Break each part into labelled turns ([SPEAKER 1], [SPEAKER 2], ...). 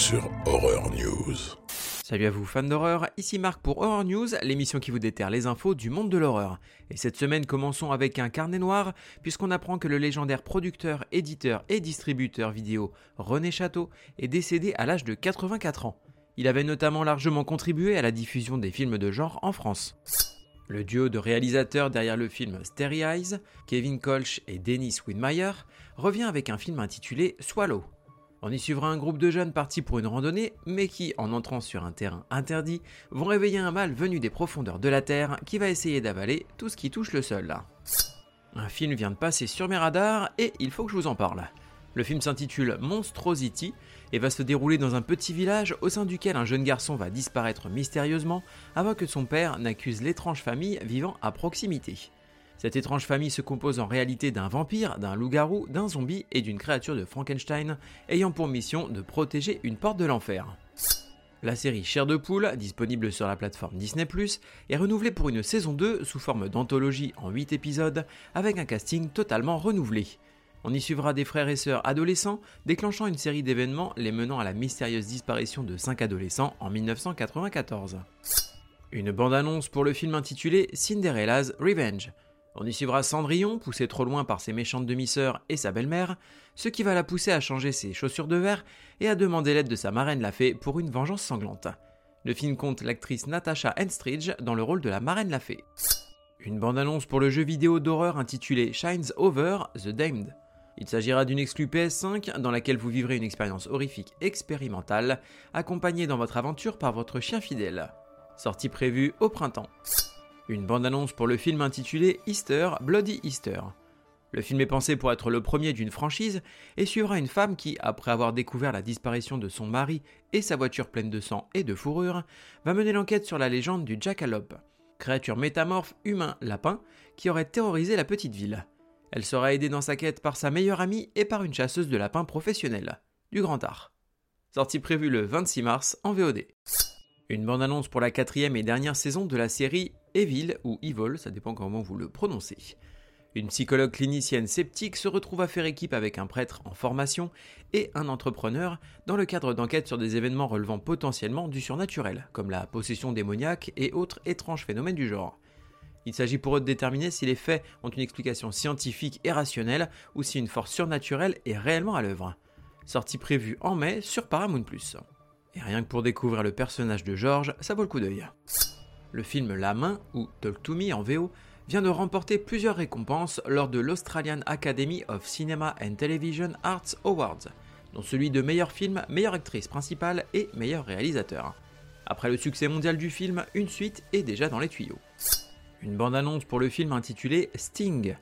[SPEAKER 1] Sur Horror News.
[SPEAKER 2] Salut à vous fans d'horreur, ici Marc pour Horror News, l'émission qui vous déterre les infos du monde de l'horreur. Et cette semaine commençons avec un carnet noir, puisqu'on apprend que le légendaire producteur, éditeur et distributeur vidéo René Château est décédé à l'âge de 84 ans. Il avait notamment largement contribué à la diffusion des films de genre en France. Le duo de réalisateurs derrière le film Starry Eyes, Kevin Kolsch et Dennis Widmeyer, revient avec un film intitulé Swallow. On y suivra un groupe de jeunes partis pour une randonnée, mais qui, en entrant sur un terrain interdit, vont réveiller un mâle venu des profondeurs de la Terre qui va essayer d'avaler tout ce qui touche le sol. Un film vient de passer sur mes radars et il faut que je vous en parle. Le film s'intitule Monstrosity et va se dérouler dans un petit village au sein duquel un jeune garçon va disparaître mystérieusement avant que son père n'accuse l'étrange famille vivant à proximité. Cette étrange famille se compose en réalité d'un vampire, d'un loup-garou, d'un zombie et d'une créature de Frankenstein ayant pour mission de protéger une porte de l'enfer. La série Chair de poule, disponible sur la plateforme Disney+, est renouvelée pour une saison 2 sous forme d'anthologie en 8 épisodes avec un casting totalement renouvelé. On y suivra des frères et sœurs adolescents, déclenchant une série d'événements les menant à la mystérieuse disparition de 5 adolescents en 1994. Une bande-annonce pour le film intitulé Cinderella's Revenge. On y suivra Cendrillon, poussée trop loin par ses méchantes demi-sœurs et sa belle-mère, ce qui va la pousser à changer ses chaussures de verre et à demander l'aide de sa marraine la fée pour une vengeance sanglante. Le film compte l'actrice Natasha Henstridge dans le rôle de la marraine la fée. Une bande-annonce pour le jeu vidéo d'horreur intitulé Shines Over The Damned. Il s'agira d'une exclue PS5 dans laquelle vous vivrez une expérience horrifique expérimentale, accompagnée dans votre aventure par votre chien fidèle. Sortie prévue au printemps. Une bande-annonce pour le film intitulé Easter, Bloody Easter. Le film est pensé pour être le premier d'une franchise et suivra une femme qui, après avoir découvert la disparition de son mari et sa voiture pleine de sang et de fourrure, va mener l'enquête sur la légende du Jackalope, créature métamorphe humain-lapin qui aurait terrorisé la petite ville. Elle sera aidée dans sa quête par sa meilleure amie et par une chasseuse de lapins professionnelle, du grand art. Sortie prévue le 26 mars en VOD. Une bande-annonce pour la quatrième et dernière saison de la série Evil ou Evil, ça dépend comment vous le prononcez. Une psychologue clinicienne sceptique se retrouve à faire équipe avec un prêtre en formation et un entrepreneur dans le cadre d'enquêtes sur des événements relevant potentiellement du surnaturel, comme la possession démoniaque et autres étranges phénomènes du genre. Il s'agit pour eux de déterminer si les faits ont une explication scientifique et rationnelle ou si une force surnaturelle est réellement à l'œuvre. Sortie prévue en mai sur Paramount+. Et rien que pour découvrir le personnage de George, ça vaut le coup d'œil. Le film La Main, ou Talk to Me en VO, vient de remporter plusieurs récompenses lors de l'Australian Academy of Cinema and Television Arts Awards, dont celui de meilleur film, meilleure actrice principale et meilleur réalisateur. Après le succès mondial du film, une suite est déjà dans les tuyaux. Une bande-annonce pour le film intitulé Sting.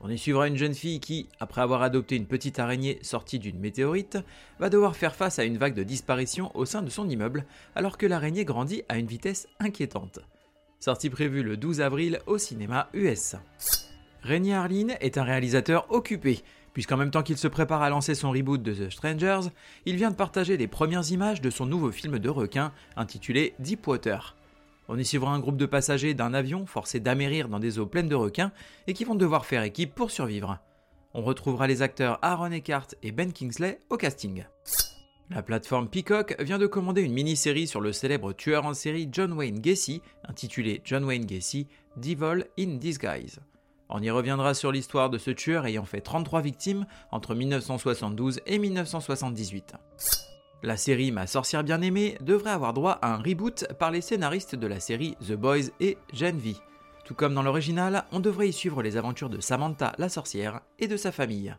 [SPEAKER 2] On y suivra une jeune fille qui, après avoir adopté une petite araignée sortie d'une météorite, va devoir faire face à une vague de disparition au sein de son immeuble, alors que l'araignée grandit à une vitesse inquiétante. Sortie prévue le 12 avril au cinéma US. Rémi Harlin est un réalisateur occupé, puisqu'en même temps qu'il se prépare à lancer son reboot de The Strangers, il vient de partager les premières images de son nouveau film de requin intitulé Deepwater. On y suivra un groupe de passagers d'un avion forcé d'amérir dans des eaux pleines de requins et qui vont devoir faire équipe pour survivre. On retrouvera les acteurs Aaron Eckhart et Ben Kingsley au casting. La plateforme Peacock vient de commander une mini-série sur le célèbre tueur en série John Wayne Gacy, intitulée John Wayne Gacy Devil in Disguise. On y reviendra sur l'histoire de ce tueur ayant fait 33 victimes entre 1972 et 1978. La série Ma sorcière bien-aimée devrait avoir droit à un reboot par les scénaristes de la série The Boys et Gen. Tout comme dans l'original, on devrait y suivre les aventures de Samantha la sorcière et de sa famille.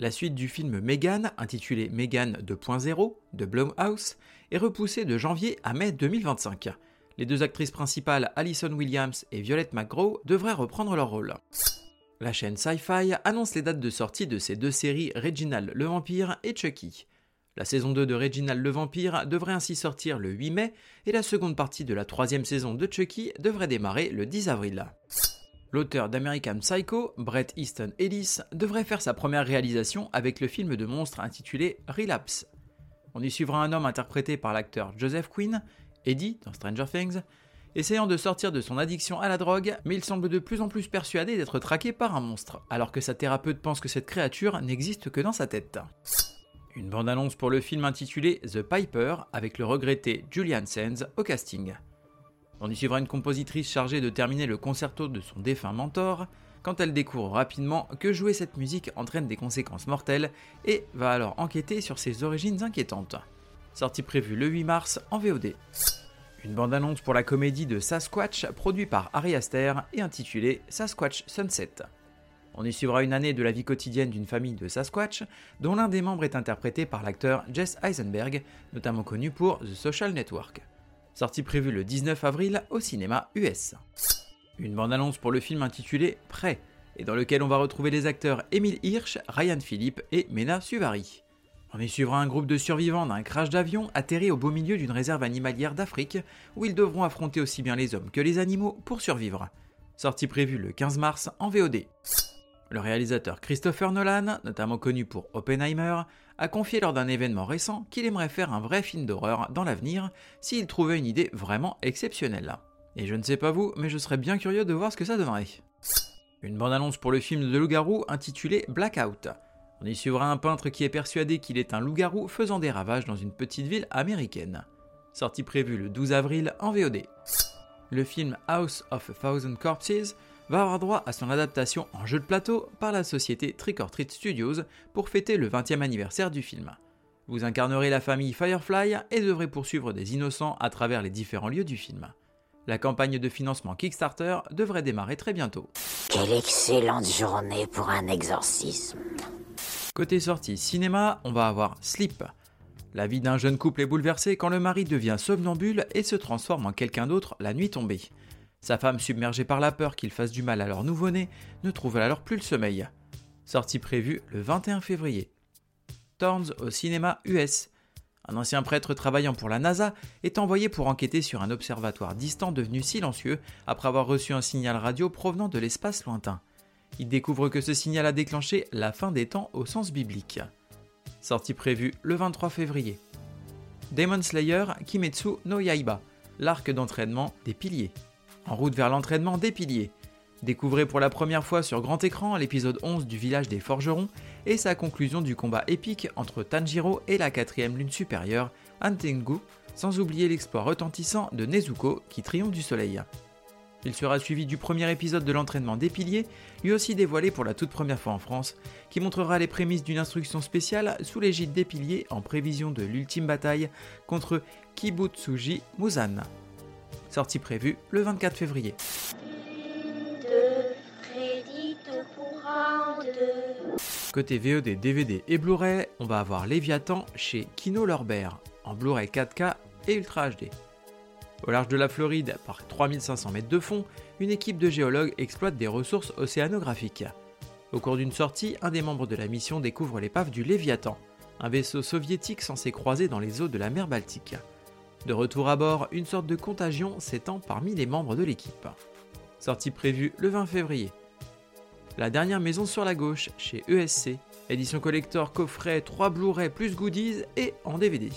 [SPEAKER 2] La suite du film Megan, intitulé Megan 2.0 de Blumhouse, est repoussée de janvier à mai 2025. Les deux actrices principales, Alison Williams et Violette McGraw, devraient reprendre leur rôle. La chaîne Sci-Fi annonce les dates de sortie de ces deux séries Reginald le Vampire et Chucky. La saison 2 de Reginald le Vampire devrait ainsi sortir le 8 mai et la seconde partie de la troisième saison de Chucky devrait démarrer le 10 avril. L'auteur d'American Psycho, Brett Easton Ellis, devrait faire sa première réalisation avec le film de monstre intitulé Relapse. On y suivra un homme interprété par l'acteur Joseph Quinn, Eddie dans Stranger Things, essayant de sortir de son addiction à la drogue, mais il semble de plus en plus persuadé d'être traqué par un monstre, alors que sa thérapeute pense que cette créature n'existe que dans sa tête. Une bande-annonce pour le film intitulé The Piper avec le regretté Julian Sands au casting. On y suivra une compositrice chargée de terminer le concerto de son défunt mentor, quand elle découvre rapidement que jouer cette musique entraîne des conséquences mortelles et va alors enquêter sur ses origines inquiétantes. Sortie prévue le 8 mars en VOD. Une bande-annonce pour la comédie de Sasquatch produite par Ari Aster et intitulée Sasquatch Sunset. On y suivra une année de la vie quotidienne d'une famille de Sasquatch, dont l'un des membres est interprété par l'acteur Jess Eisenberg, notamment connu pour The Social Network. Sortie prévue le 19 avril au cinéma US. Une bande-annonce pour le film intitulé Prêt, et dans lequel on va retrouver les acteurs Emile Hirsch, Ryan Philippe et Mena Suvari. On y suivra un groupe de survivants d'un crash d'avion atterri au beau milieu d'une réserve animalière d'Afrique, où ils devront affronter aussi bien les hommes que les animaux pour survivre. Sortie prévue le 15 mars en VOD. Le réalisateur Christopher Nolan, notamment connu pour Oppenheimer, a confié lors d'un événement récent qu'il aimerait faire un vrai film d'horreur dans l'avenir s'il trouvait une idée vraiment exceptionnelle. Et je ne sais pas vous, mais je serais bien curieux de voir ce que ça donnerait. Une bande-annonce pour le film de loup-garou intitulé Blackout. On y suivra un peintre qui est persuadé qu'il est un loup-garou faisant des ravages dans une petite ville américaine. Sortie prévue le 12 avril en VOD. Le film House of a Thousand Corpses va avoir droit à son adaptation en jeu de plateau par la société Trick or Treat Studios pour fêter le 20e anniversaire du film. Vous incarnerez la famille Firefly et devrez poursuivre des innocents à travers les différents lieux du film. La campagne de financement Kickstarter devrait démarrer très bientôt.
[SPEAKER 3] Quelle excellente journée pour un exorcisme.
[SPEAKER 2] Côté sortie cinéma, on va avoir Sleep. La vie d'un jeune couple est bouleversée quand le mari devient somnambule et se transforme en quelqu'un d'autre la nuit tombée. Sa femme, submergée par la peur qu'il fasse du mal à leur nouveau-né, ne trouve alors plus le sommeil. Sortie prévue le 21 février. Thorns au cinéma US. Un ancien prêtre travaillant pour la NASA est envoyé pour enquêter sur un observatoire distant devenu silencieux après avoir reçu un signal radio provenant de l'espace lointain. Il découvre que ce signal a déclenché la fin des temps au sens biblique. Sortie prévue le 23 février. Demon Slayer Kimetsu no Yaiba, l'arc d'entraînement des piliers. En route vers l'entraînement des piliers. Découvrez pour la première fois sur grand écran l'épisode 11 du village des forgerons et sa conclusion du combat épique entre Tanjiro et la quatrième lune supérieure, Antengu, sans oublier l'exploit retentissant de Nezuko qui triomphe du soleil. Il sera suivi du premier épisode de l'entraînement des piliers, lui aussi dévoilé pour la toute première fois en France, qui montrera les prémices d'une instruction spéciale sous l'égide des piliers en prévision de l'ultime bataille contre Kibutsuji Muzan. Sortie prévue le 24 février. Côté VOD, DVD et Blu-ray, on va avoir Léviathan chez Kino Lorber, en Blu-ray 4K et Ultra HD. Au large de la Floride, par 3500 mètres de fond, une équipe de géologues exploite des ressources océanographiques. Au cours d'une sortie, un des membres de la mission découvre l'épave du Léviathan, un vaisseau soviétique censé croiser dans les eaux de la mer Baltique. De retour à bord, une sorte de contagion s'étend parmi les membres de l'équipe. Sortie prévue le 20 février. La dernière maison sur la gauche, chez ESC, édition collector coffret 3 Blu-ray plus goodies et en DVD.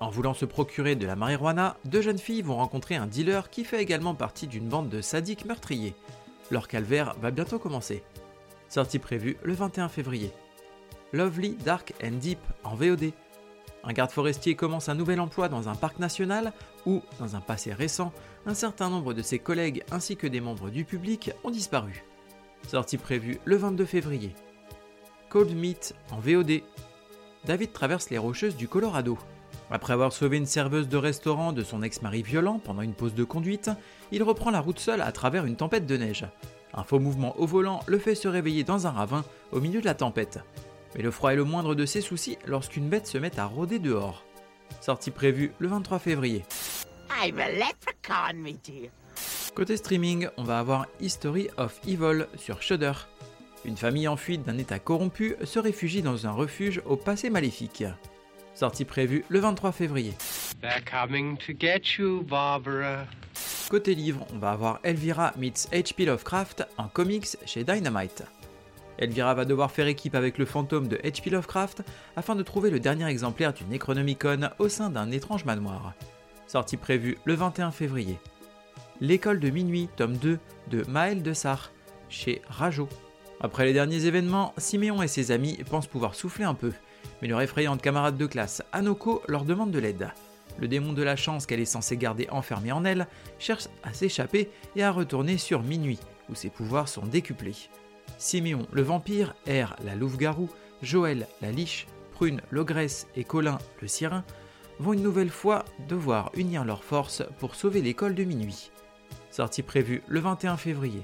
[SPEAKER 2] En voulant se procurer de la marijuana, deux jeunes filles vont rencontrer un dealer qui fait également partie d'une bande de sadiques meurtriers. Leur calvaire va bientôt commencer. Sortie prévue le 21 février. Lovely, Dark and Deep en VOD. Un garde forestier commence un nouvel emploi dans un parc national où, dans un passé récent, un certain nombre de ses collègues ainsi que des membres du public ont disparu sortie prévue le 22 février. Cold Meat en VOD. David traverse les rocheuses du Colorado. Après avoir sauvé une serveuse de restaurant de son ex-mari violent pendant une pause de conduite, il reprend la route seul à travers une tempête de neige. Un faux mouvement au volant le fait se réveiller dans un ravin au milieu de la tempête. Mais le froid est le moindre de ses soucis lorsqu'une bête se met à rôder dehors. Sortie prévue le 23 février. I'm a leprechaun, Côté streaming, on va avoir History of Evil sur Shudder. Une famille en fuite d'un état corrompu se réfugie dans un refuge au passé maléfique. Sortie prévue le 23 février. Côté livre, on va avoir Elvira meets H.P. Lovecraft en comics chez Dynamite. Elvira va devoir faire équipe avec le fantôme de H.P. Lovecraft afin de trouver le dernier exemplaire du Necronomicon au sein d'un étrange manoir. Sortie prévue le 21 février. L'école de minuit, tome 2, de Maël de Sarre, chez Rajo. Après les derniers événements, Siméon et ses amis pensent pouvoir souffler un peu, Mais leur effrayante camarade de classe, Anoko, leur demande de l'aide. Le démon de la chance qu'elle est censée garder enfermé en elle cherche à s'échapper et à retourner sur Minuit, où ses pouvoirs sont décuplés. Siméon le vampire, R la louve-garou, Joël la liche, Prune l'ogresse et Colin le sirin vont une nouvelle fois devoir unir leurs forces pour sauver l'école de minuit. Sortie prévue le 21 février.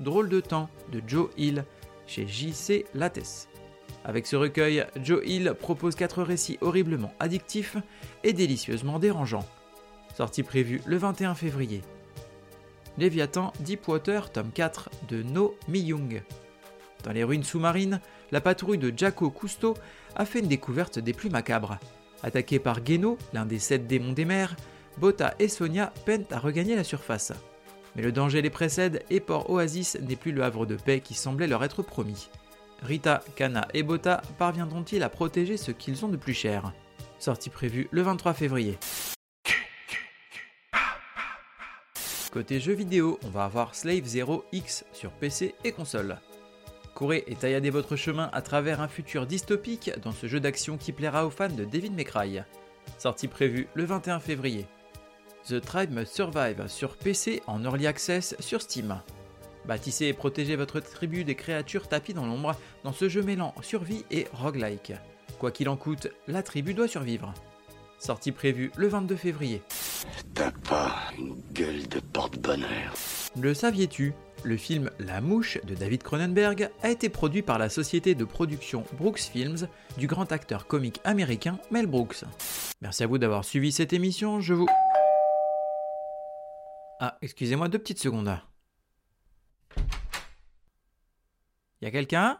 [SPEAKER 2] Drôle de temps de Joe Hill chez JC Lattès. Avec ce recueil, Joe Hill propose quatre récits horriblement addictifs et délicieusement dérangeants. Sortie prévue le 21 février. Léviathan Deepwater, tome 4 de No Mi-young. Dans les ruines sous-marines, la patrouille de Jaco Cousteau a fait une découverte des plus macabres. Attaqués par Geno, l'un des sept démons des mers, Bota et Sonia peinent à regagner la surface. Mais le danger les précède et Port Oasis n'est plus le havre de paix qui semblait leur être promis. Rita, Kana et Bota parviendront-ils à protéger ce qu'ils ont de plus cher? Sortie prévue le 23 février. Côté jeux vidéo, on va avoir Slave Zero X sur PC et console. Courez et tailladez votre chemin à travers un futur dystopique dans ce jeu d'action qui plaira aux fans de David McRae. Sortie prévue le 21 février. The Tribe Must Survive sur PC en Early Access sur Steam. Bâtissez et protégez votre tribu des créatures tapies dans l'ombre dans ce jeu mêlant survie et roguelike. Quoi qu'il en coûte, la tribu doit survivre. Sortie prévue le 22 février.
[SPEAKER 4] T'as pas une gueule de porte-bonheur.
[SPEAKER 2] Le saviez-tu? Le film La Mouche de David Cronenberg a été produit par la société de production Brooks Films du grand acteur comique américain Mel Brooks. Merci à vous d'avoir suivi cette émission, je vous... Ah, excusez-moi deux petites secondes. Y a quelqu'un?